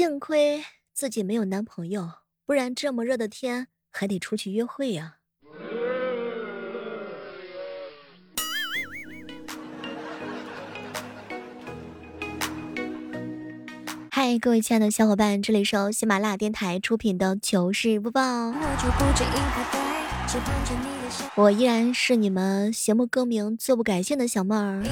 幸亏自己没有男朋友，不然这么热的天还得出去约会呀。嗨，各位亲爱的小伙伴，这里是由喜马拉雅电台出品的糗事播报。我依然是你们邪不更名、坐不改姓的小妹儿。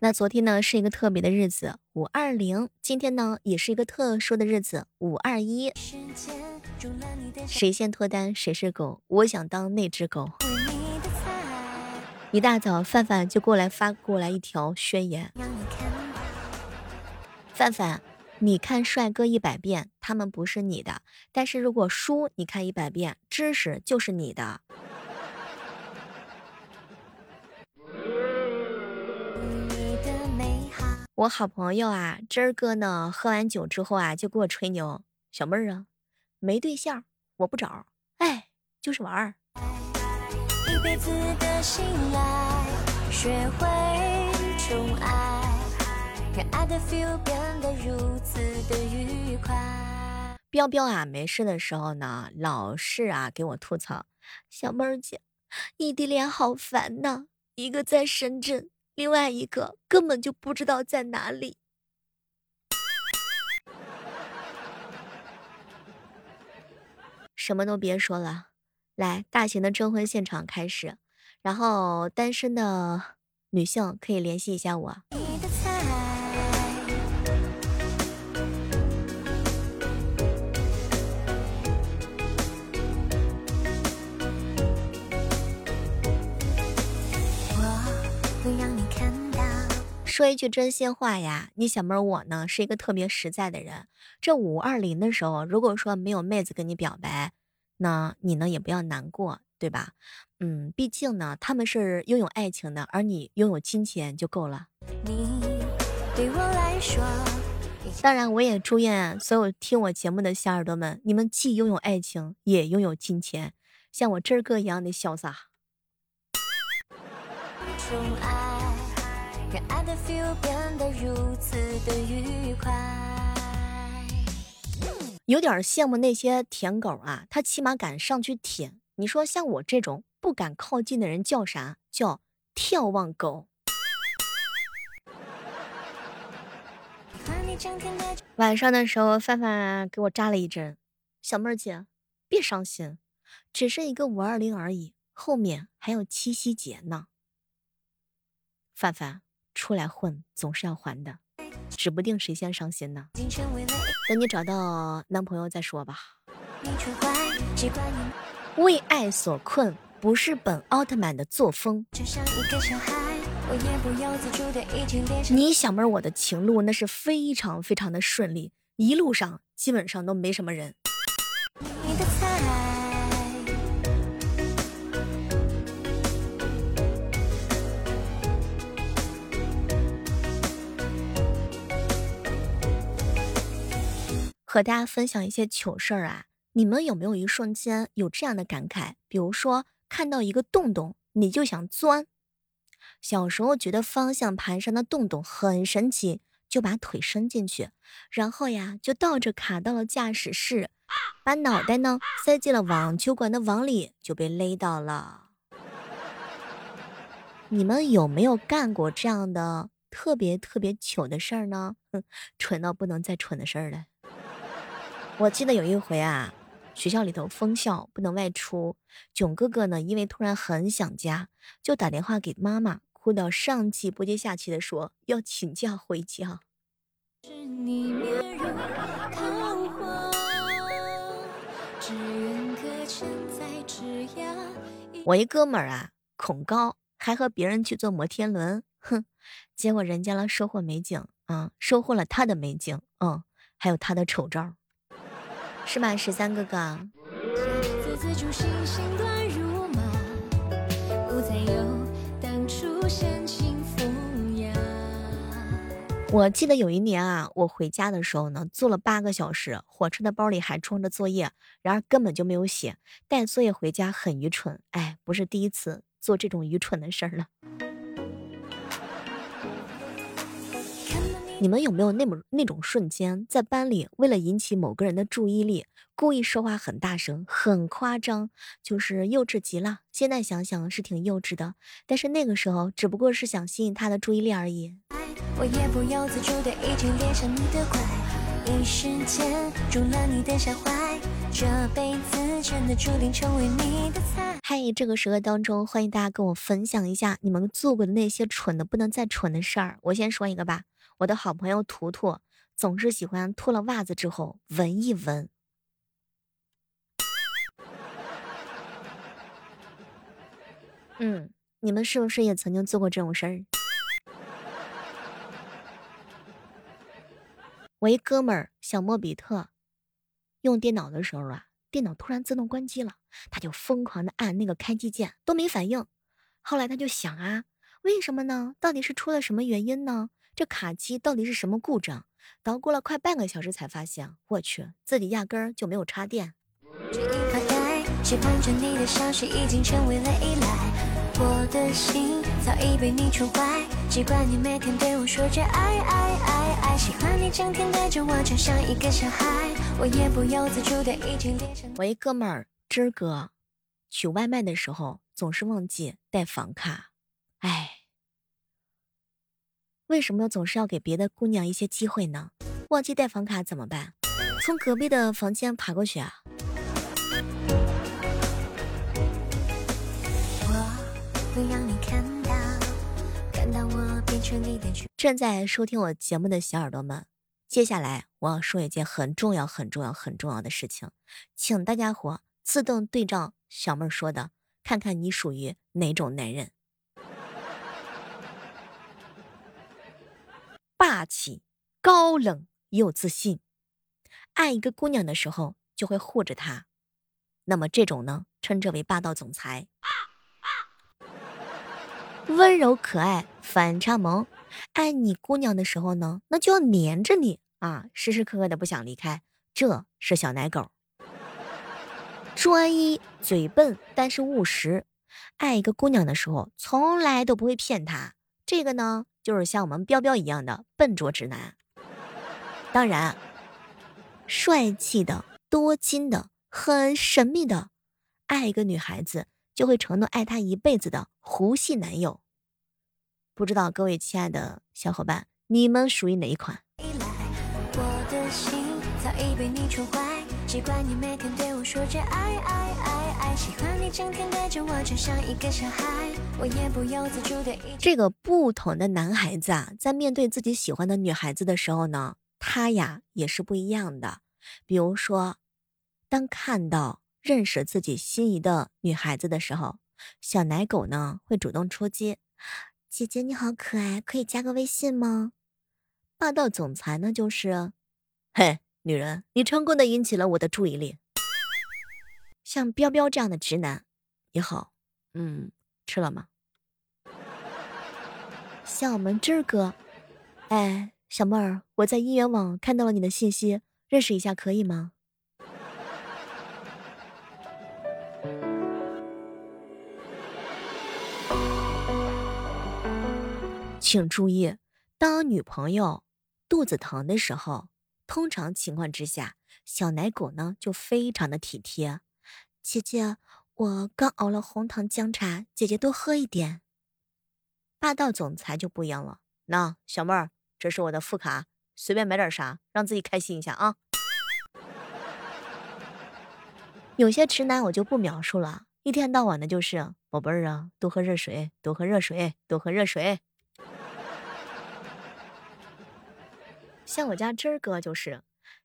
那昨天呢是一个特别的日子，五二零。今天呢也是一个特殊的日子，五二一。谁先脱单谁是狗，我想当那只狗。一大早，范范就过来发过来一条宣言：范范，你看帅哥一百遍，他们不是你的；但是如果书你看一百遍，知识就是你的。我好朋友啊，真儿哥呢，喝完酒之后啊，就给我吹牛：“小妹儿啊，没对象，我不找，哎，就是玩儿。”彪彪啊，没事的时候呢，老是啊给我吐槽：“小妹儿姐，异地恋好烦呐，一个在深圳。”另外一个根本就不知道在哪里。什么都别说了，来，大型的征婚现场开始，然后单身的女性可以联系一下我。说一句真心话呀，你小妹儿我呢是一个特别实在的人。这五二零的时候，如果说没有妹子跟你表白，那你呢也不要难过，对吧？嗯，毕竟呢他们是拥有爱情的，而你拥有金钱就够了。当然，我也祝愿所有听我节目的小耳朵们，你们既拥有爱情，也拥有金钱，像我真儿哥一样的潇洒。有点羡慕那些舔狗啊，他起码敢上去舔。你说像我这种不敢靠近的人叫啥？叫眺望狗。晚上的时候，范范给我扎了一针。小妹儿姐，别伤心，只是一个五二零而已，后面还有七夕节呢。范范。出来混总是要还的，指不定谁先伤心呢。等你找到男朋友再说吧。为爱所困不是本奥特曼的作风。你小妹儿我的情路那是非常非常的顺利，一路上基本上都没什么人。和大家分享一些糗事儿啊！你们有没有一瞬间有这样的感慨？比如说看到一个洞洞，你就想钻。小时候觉得方向盘上的洞洞很神奇，就把腿伸进去，然后呀就倒着卡到了驾驶室，把脑袋呢塞进了网球馆的网里，就被勒到了。你们有没有干过这样的特别特别糗的事儿呢？哼，蠢到不能再蠢的事儿了。我记得有一回啊，学校里头封校不能外出，囧哥哥呢，因为突然很想家，就打电话给妈妈，哭到上气不接下气的说要请假回家。我一哥们儿啊，恐高，还和别人去坐摩天轮，哼，结果人家了收获美景啊，收获了他的美景，嗯，还有他的丑照。是吗，十三哥哥？我记得有一年啊，我回家的时候呢，坐了八个小时，火车的包里还装着作业，然而根本就没有写，带作业回家很愚蠢。哎，不是第一次做这种愚蠢的事儿了。你们有没有那么那种瞬间，在班里为了引起某个人的注意力，故意说话很大声、很夸张，就是幼稚极了。现在想想是挺幼稚的，但是那个时候只不过是想吸引他的注意力而已。我也不由自主的已经恋上你的怪，一时间中了你的下怀，这辈子真的注定成为你的菜。嗨，这个时刻当中，欢迎大家跟我分享一下你们做过的那些蠢的不能再蠢的事儿。我先说一个吧。我的好朋友图图总是喜欢脱了袜子之后闻一闻。嗯，你们是不是也曾经做过这种事儿？我一哥们儿小莫比特用电脑的时候啊，电脑突然自动关机了，他就疯狂的按那个开机键都没反应。后来他就想啊，为什么呢？到底是出了什么原因呢？这卡机到底是什么故障？捣鼓了快半个小时才发现，我去，自己压根儿就没有插电。我一哥们儿芝哥，取外卖的时候总是忘记带房卡，哎。为什么总是要给别的姑娘一些机会呢？忘记带房卡怎么办？从隔壁的房间爬过去啊！正在收听我节目的小耳朵们，接下来我要说一件很重要、很重要、很重要的事情，请大家伙自动对照小妹说的，看看你属于哪种男人。霸气、高冷又自信，爱一个姑娘的时候就会护着她。那么这种呢，称之为霸道总裁。温柔可爱、反差萌，爱你姑娘的时候呢，那就要黏着你啊，时时刻刻的不想离开。这是小奶狗。专一、嘴笨，但是务实，爱一个姑娘的时候从来都不会骗她。这个呢？就是像我们彪彪一样的笨拙直男，当然，帅气的、多金的、很神秘的，爱一个女孩子就会承诺爱她一辈子的胡系男友。不知道各位亲爱的小伙伴，你们属于哪一款？习惯你每天对我说着爱爱爱爱，喜欢你整天带着我就像一个小孩，我也不由自主的。这个不同的男孩子啊，在面对自己喜欢的女孩子的时候呢，他呀也是不一样的。比如说，当看到认识自己心仪的女孩子的时候，小奶狗呢会主动出击，姐姐你好可爱，可以加个微信吗？霸道总裁呢就是，嘿。女人，你成功的引起了我的注意力。像彪彪这样的直男你好，嗯，吃了吗？像我们这哥，哎，小妹儿，我在姻缘网看到了你的信息，认识一下可以吗？请注意，当女朋友肚子疼的时候。通常情况之下，小奶狗呢就非常的体贴。姐姐，我刚熬了红糖姜茶，姐姐多喝一点。霸道总裁就不一样了，那小妹儿，这是我的副卡，随便买点啥，让自己开心一下啊。有些直男我就不描述了，一天到晚的就是宝贝儿啊，多喝热水，多喝热水，多喝热水。像我家真儿哥就是，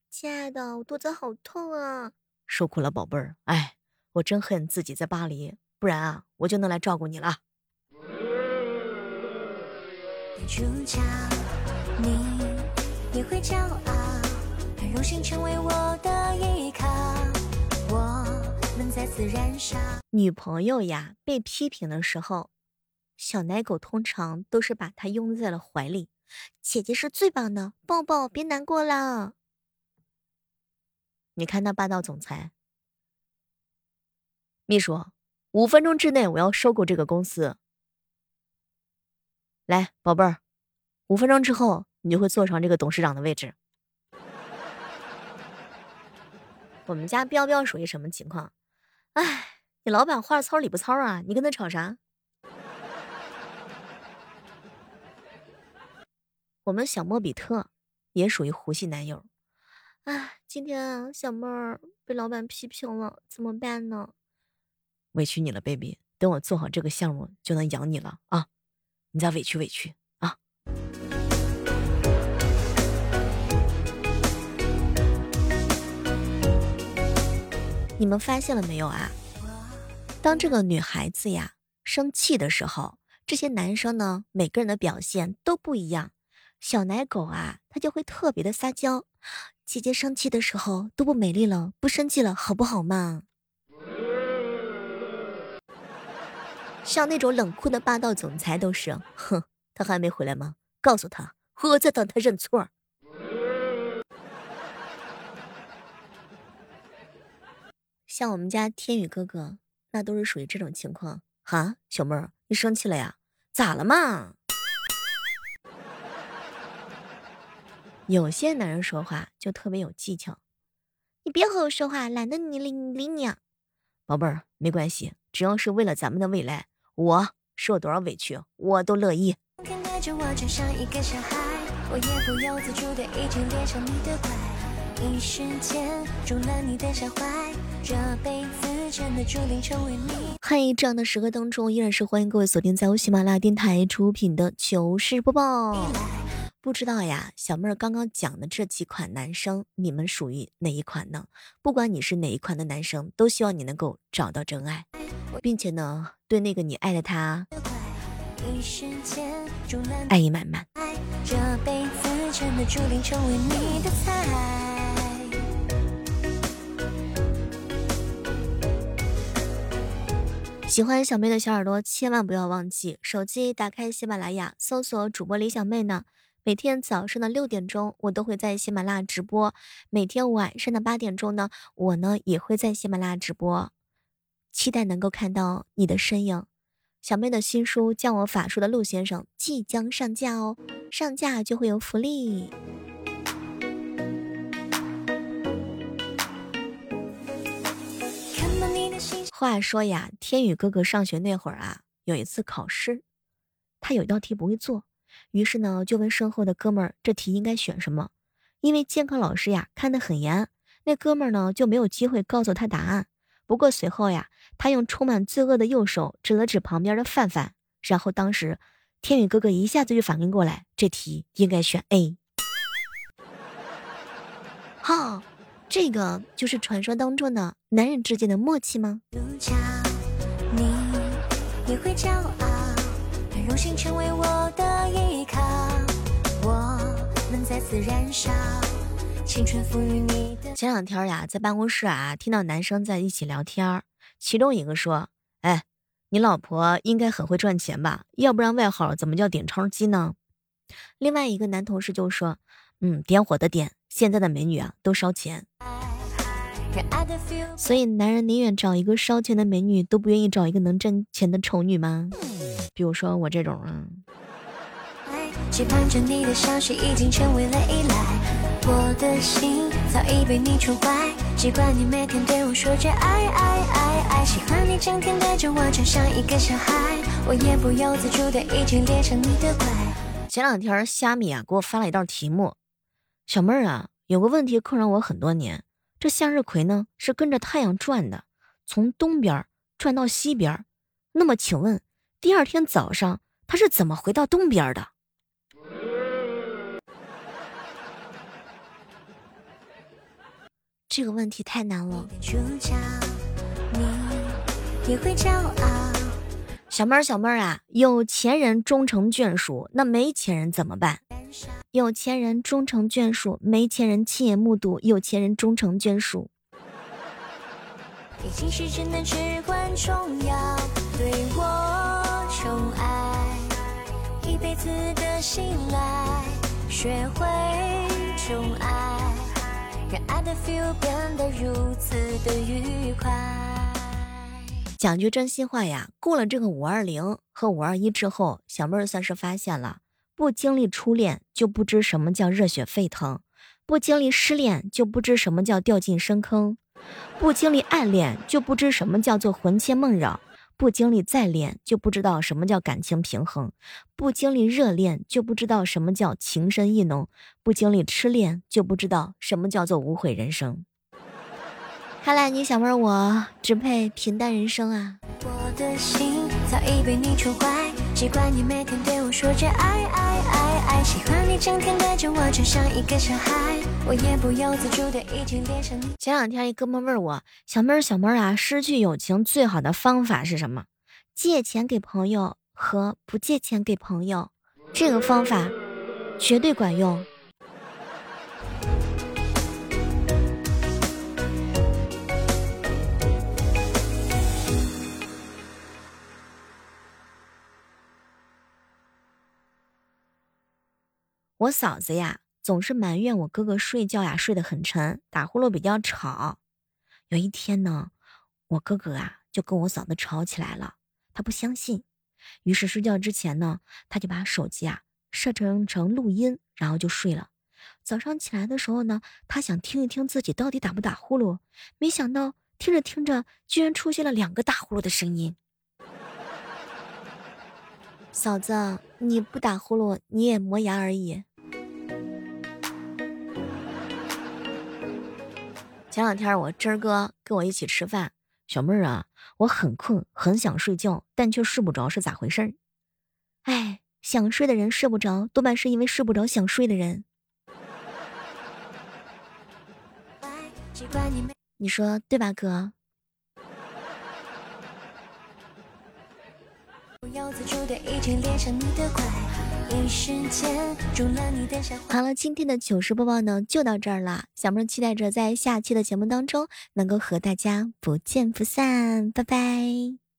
亲爱的，我肚子好痛啊！受苦了，宝贝儿。哎，我真恨自己在巴黎，不然啊，我就能来照顾你了。你也会骄傲，很荣幸成为我的依靠。我们再次燃烧女朋友呀，被批评的时候，小奶狗通常都是把她拥在了怀里。姐姐是最棒的，抱抱，别难过了。你看那霸道总裁，秘书，五分钟之内我要收购这个公司。来，宝贝儿，五分钟之后你就会坐上这个董事长的位置。我们家彪彪属于什么情况？哎，你老板话糙理不糙啊，你跟他吵啥？我们小莫比特也属于胡系男友。哎，今天小妹儿被老板批评了，怎么办呢？委屈你了，baby。等我做好这个项目，就能养你了啊！你再委屈委屈啊！你们发现了没有啊？当这个女孩子呀生气的时候，这些男生呢，每个人的表现都不一样。小奶狗啊，它就会特别的撒娇。姐姐生气的时候都不美丽了，不生气了，好不好嘛？像那种冷酷的霸道总裁都是，哼，他还没回来吗？告诉他，我在等他认错。像我们家天宇哥哥，那都是属于这种情况。哈，小妹儿，你生气了呀？咋了嘛？有些男人说话就特别有技巧，你别和我说话，懒得你理理你啊。宝贝儿，没关系，只要是为了咱们的未来。我受多少委屈，我都乐意。嗨，这样的时刻当中，依然是欢迎各位锁定在喜马拉雅电台出品的糗事播报。不知道呀，小妹儿刚刚讲的这几款男生，你们属于哪一款呢？不管你是哪一款的男生，都希望你能够找到真爱。并且呢，对那个你爱的他，爱意满满。喜欢小妹的小耳朵，千万不要忘记手机打开喜马拉雅，搜索主播李小妹呢。每天早上的六点钟，我都会在喜马拉雅直播；每天晚上的八点钟呢，我呢也会在喜马拉雅直播。期待能够看到你的身影。小妹的新书《教我法术的陆先生》即将上架哦，上架就会有福利。话说呀，天宇哥哥上学那会儿啊，有一次考试，他有一道题不会做，于是呢就问身后的哥们儿：“这题应该选什么？”因为监考老师呀看得很严，那哥们儿呢就没有机会告诉他答案。不过随后呀，他用充满罪恶的右手指了指旁边的范范，然后当时天宇哥哥一下子就反应过来，这题应该选 A。哈，这个就是传说当中的男人之间的默契吗你会骄傲？荣幸成为我的依靠，我能再次燃烧前两天呀，在办公室啊，听到男生在一起聊天，其中一个说：“哎，你老婆应该很会赚钱吧？要不然外号怎么叫点钞机呢？”另外一个男同事就说：“嗯，点火的点，现在的美女啊都烧钱，所以男人宁愿找一个烧钱的美女，都不愿意找一个能挣钱的丑女吗？比如说我这种啊。”期盼着你的消息已经成为了依赖，我的心早已被你宠坏，习惯你每天对我说着爱爱爱爱，喜欢你整天带着我就像一个小孩，我也不由自主的已经你的乖。前两天虾米啊给我发了一道题目，小妹儿啊有个问题困扰我很多年，这向日葵呢是跟着太阳转的，从东边转到西边，那么请问第二天早上它是怎么回到东边的？这个问题太难了。小妹儿，小妹儿啊，有钱人终成眷属，那没钱人怎么办？有钱人终成眷属，没钱人亲眼目睹有钱人终成眷属。一辈子的信赖，学会宠爱。讲句真心话呀，过了这个五二零和五二一之后，小妹儿算是发现了，不经历初恋就不知什么叫热血沸腾，不经历失恋就不知什么叫掉进深坑，不经历暗恋就不知什么叫做魂牵梦绕。不经历再恋，就不知道什么叫感情平衡；不经历热恋，就不知道什么叫情深意浓；不经历痴恋，就不知道什么叫做无悔人生。看来你小妹儿我只配平淡人生啊！我的心早已被你宠坏，习惯你每天对说着爱爱爱爱，喜欢你整天带着我就像一个小孩，我也不由自主的已经恋上你。前两天一哥们问我，小妹儿小妹儿啊，失去友情最好的方法是什么？借钱给朋友和不借钱给朋友，这个方法绝对管用。我嫂子呀，总是埋怨我哥哥睡觉呀睡得很沉，打呼噜比较吵。有一天呢，我哥哥啊就跟我嫂子吵起来了，他不相信，于是睡觉之前呢，他就把手机啊设成成录音，然后就睡了。早上起来的时候呢，他想听一听自己到底打不打呼噜，没想到听着听着，居然出现了两个打呼噜的声音。嫂子，你不打呼噜，你也磨牙而已。前两天我真儿哥跟我一起吃饭，小妹儿啊，我很困，很想睡觉，但却睡不着，是咋回事儿？哎，想睡的人睡不着，多半是因为睡不着想睡的人。你说对吧，哥？好了，今天的糗事播报呢就到这儿了。小妹期待着在下期的节目当中能够和大家不见不散，拜拜。